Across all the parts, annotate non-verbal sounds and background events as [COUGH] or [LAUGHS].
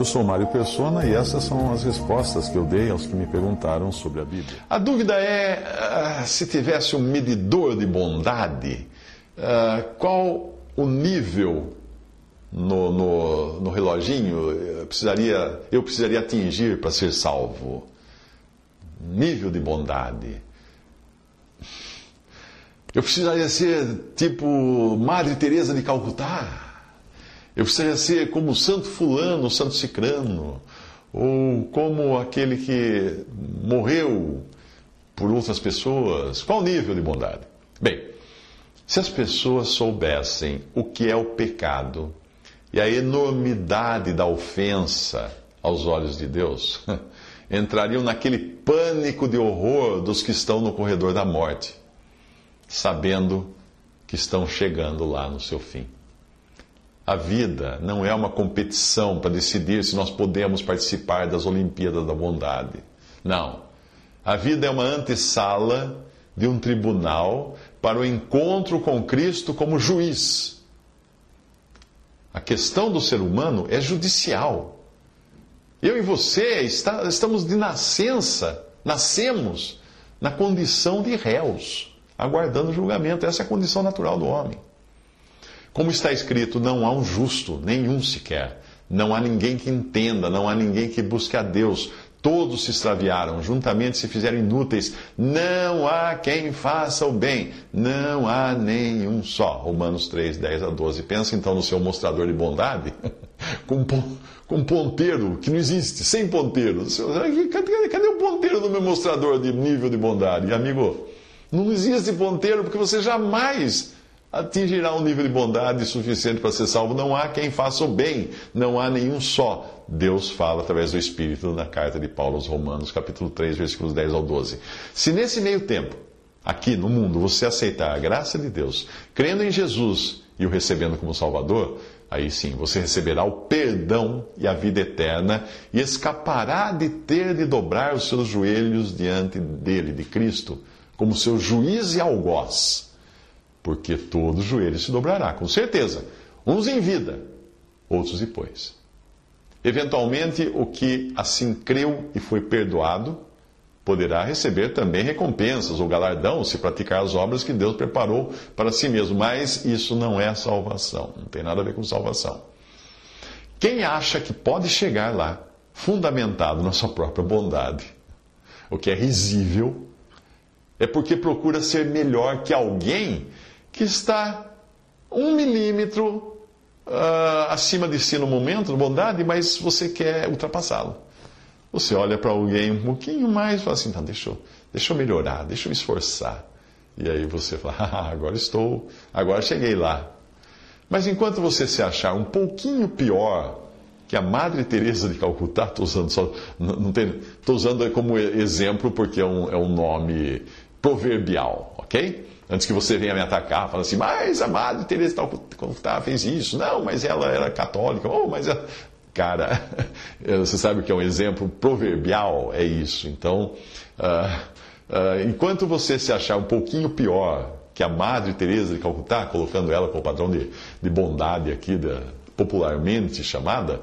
Eu sou Mário Persona e essas são as respostas que eu dei aos que me perguntaram sobre a Bíblia. A dúvida é, uh, se tivesse um medidor de bondade, uh, qual o nível no, no, no reloginho eu precisaria, eu precisaria atingir para ser salvo? Nível de bondade. Eu precisaria ser tipo Madre Teresa de Calcutá. Eu precisaria ser como Santo Fulano, Santo Cicrano, ou como aquele que morreu por outras pessoas. Qual o nível de bondade? Bem, se as pessoas soubessem o que é o pecado, e a enormidade da ofensa aos olhos de Deus, [LAUGHS] entrariam naquele pânico de horror dos que estão no corredor da morte, sabendo que estão chegando lá no seu fim. A vida não é uma competição para decidir se nós podemos participar das Olimpíadas da Bondade. Não. A vida é uma antessala de um tribunal para o encontro com Cristo como juiz a questão do ser humano é judicial. Eu e você está, estamos de nascença, nascemos na condição de réus, aguardando julgamento. Essa é a condição natural do homem. Como está escrito, não há um justo, nenhum sequer. Não há ninguém que entenda, não há ninguém que busque a Deus. Todos se extraviaram, juntamente se fizeram inúteis. Não há quem faça o bem. Não há nenhum só. Romanos 3, 10 a 12. Pensa então no seu mostrador de bondade, [LAUGHS] com, com ponteiro que não existe, sem ponteiro. Cadê, cadê o ponteiro do meu mostrador de nível de bondade? E, amigo, não existe ponteiro porque você jamais atingirá um nível de bondade suficiente para ser salvo. Não há quem faça o bem, não há nenhum só. Deus fala através do Espírito na carta de Paulo aos Romanos, capítulo 3, versículos 10 ao 12. Se nesse meio tempo, aqui no mundo, você aceitar a graça de Deus, crendo em Jesus e o recebendo como Salvador, aí sim você receberá o perdão e a vida eterna e escapará de ter de dobrar os seus joelhos diante dele, de Cristo, como seu juiz e algoz porque todo joelho se dobrará, com certeza. Uns em vida, outros depois. Eventualmente, o que assim creu e foi perdoado, poderá receber também recompensas ou galardão se praticar as obras que Deus preparou para si mesmo. Mas isso não é salvação, não tem nada a ver com salvação. Quem acha que pode chegar lá, fundamentado na sua própria bondade, o que é risível, é porque procura ser melhor que alguém que está um milímetro uh, acima de si no momento, bondade, mas você quer ultrapassá-lo. Você olha para alguém um pouquinho mais e fala assim: tá, deixa, eu, deixa eu melhorar, deixa eu me esforçar. E aí você fala: [LAUGHS] ah, agora estou, agora cheguei lá. Mas enquanto você se achar um pouquinho pior que a Madre Teresa de Calcutá, estou usando só, não estou usando como exemplo porque é um, é um nome proverbial, ok? Antes que você venha me atacar, falando assim, mas a Madre Teresa de Calcutá fez isso. Não, mas ela era católica. Oh, mas ela... Cara, [LAUGHS] você sabe o que é um exemplo proverbial? É isso. Então, uh, uh, enquanto você se achar um pouquinho pior que a Madre Teresa de Calcutá, colocando ela como padrão de, de bondade aqui, da, popularmente chamada,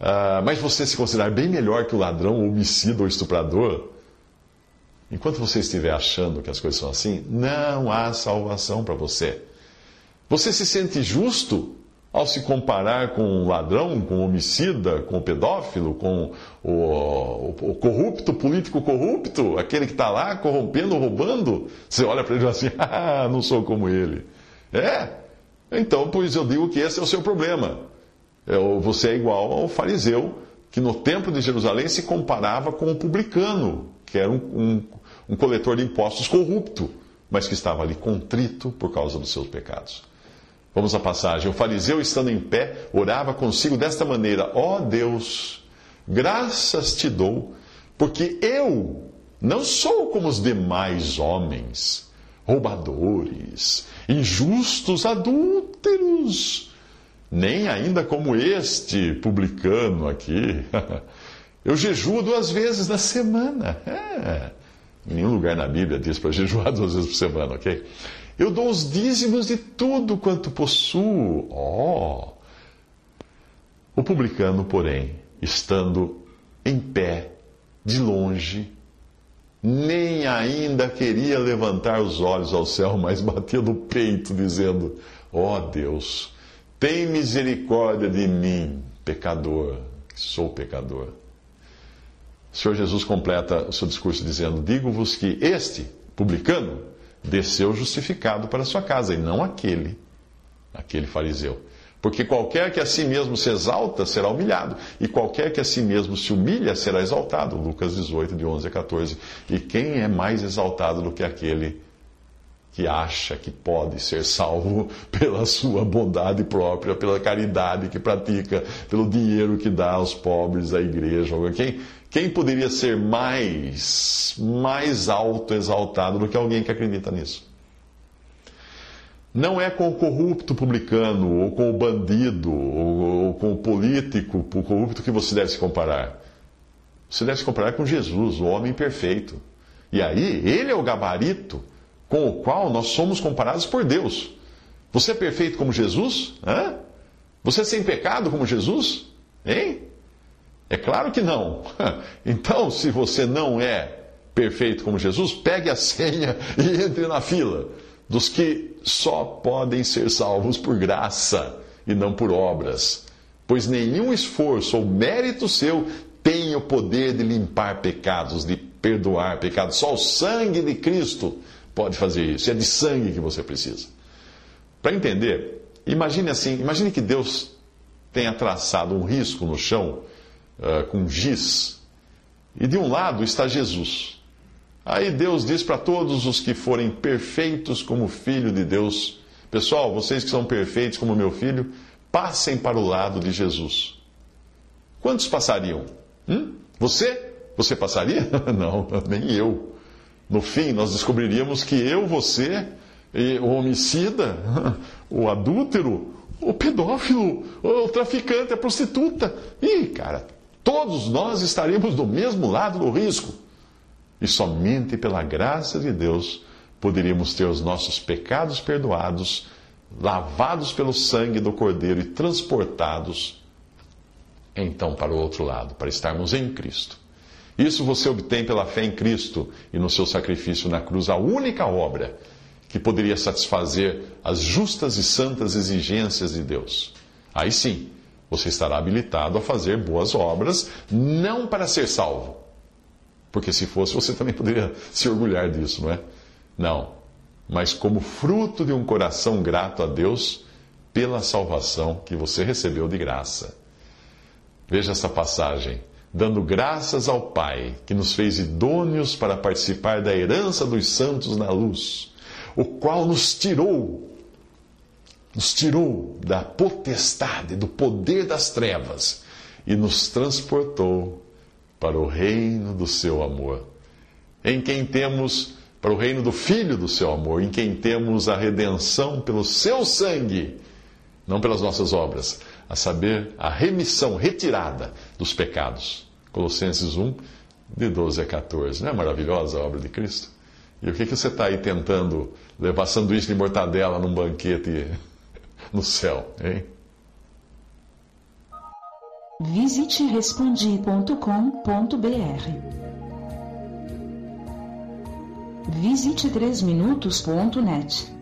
uh, mas você se considerar bem melhor que o ladrão, homicida ou estuprador, Enquanto você estiver achando que as coisas são assim, não há salvação para você. Você se sente justo ao se comparar com um ladrão, com um homicida, com o um pedófilo, com o, o, o, corrupto, político corrupto, aquele que está lá corrompendo, roubando? Você olha para ele assim: [LAUGHS] ah, não sou como ele. É? Então, pois eu digo que esse é o seu problema. É, você é igual ao fariseu que no templo de Jerusalém se comparava com o publicano, que era um, um um coletor de impostos corrupto, mas que estava ali contrito por causa dos seus pecados. Vamos à passagem. O fariseu, estando em pé, orava consigo desta maneira: Ó oh Deus, graças te dou, porque eu não sou como os demais homens, roubadores, injustos, adúlteros, nem ainda como este publicano aqui. [LAUGHS] Eu jejuo duas vezes na semana. É. Em nenhum lugar na Bíblia diz para jejuar [LAUGHS] duas vezes por semana, ok? Eu dou os dízimos de tudo quanto possuo. Oh! O publicano, porém, estando em pé, de longe, nem ainda queria levantar os olhos ao céu, mas batia no peito, dizendo: Ó oh Deus, tem misericórdia de mim, pecador, que sou pecador. O Senhor Jesus completa o seu discurso dizendo: Digo-vos que este, publicano, desceu justificado para sua casa, e não aquele, aquele fariseu. Porque qualquer que a si mesmo se exalta será humilhado, e qualquer que a si mesmo se humilha será exaltado. Lucas 18, de 11 a 14. E quem é mais exaltado do que aquele que acha que pode ser salvo [LAUGHS] pela sua bondade própria, pela caridade que pratica, pelo dinheiro que dá aos pobres, à igreja? Quem, quem poderia ser mais, mais alto exaltado do que alguém que acredita nisso? Não é com o corrupto publicano, ou com o bandido, ou, ou com o político o corrupto que você deve se comparar. Você deve se comparar com Jesus, o homem perfeito. E aí, ele é o gabarito com o qual nós somos comparados por Deus. Você é perfeito como Jesus? Hã? Você é sem pecado como Jesus? Hein? É claro que não. [LAUGHS] Então, se você não é perfeito como Jesus, pegue a senha e entre na fila dos que só podem ser salvos por graça e não por obras. Pois nenhum esforço ou mérito seu tem o poder de limpar pecados, de perdoar pecados. Só o sangue de Cristo pode fazer isso. É de sangue que você precisa. Para entender, imagine assim: imagine que Deus tenha traçado um risco no chão uh, com giz, e de um lado está Jesus. Aí Deus diz para todos os que forem perfeitos como filho de Deus: Pessoal, vocês que são perfeitos como meu filho, passem para o lado de Jesus. Quantos passariam? Hum? Você? Você passaria? [LAUGHS] Não, nem eu. No fim, nós descobriríamos que eu, você, o homicida, [LAUGHS] o adúltero, o pedófilo, o traficante, a prostituta. Ih, cara, todos nós estaríamos do mesmo lado do risco. E somente pela graça de Deus poderíamos ter os nossos pecados perdoados, lavados pelo sangue do Cordeiro e transportados então para o outro lado, para estarmos em Cristo. Isso você obtém pela fé em Cristo e no seu sacrifício na cruz, a única obra que poderia satisfazer as justas e santas exigências de Deus. Aí sim, você estará habilitado a fazer boas obras, não para ser salvo, porque se fosse, você também poderia [LAUGHS] se orgulhar disso, não é? Não. Mas como fruto de um coração grato a Deus pela salvação que você recebeu de graça. Veja essa passagem. Dando graças ao Pai, que nos fez idôneos para participar da herança dos santos na luz, o qual nos tirou, nos tirou da potestade, do poder das trevas e nos transportou para o reino do seu amor, em quem temos, para o reino do Filho do seu amor, em quem temos a redenção pelo seu sangue, não pelas nossas obras, a saber, a remissão, retirada dos pecados. Colossenses 1, de 12 a 14. Não é maravilhosa a obra de Cristo? E o que, que você está aí tentando levar sanduíche de mortadela num banquete [LAUGHS] no céu, hein? Visite respondi.com.br. Visite 3minutos.net.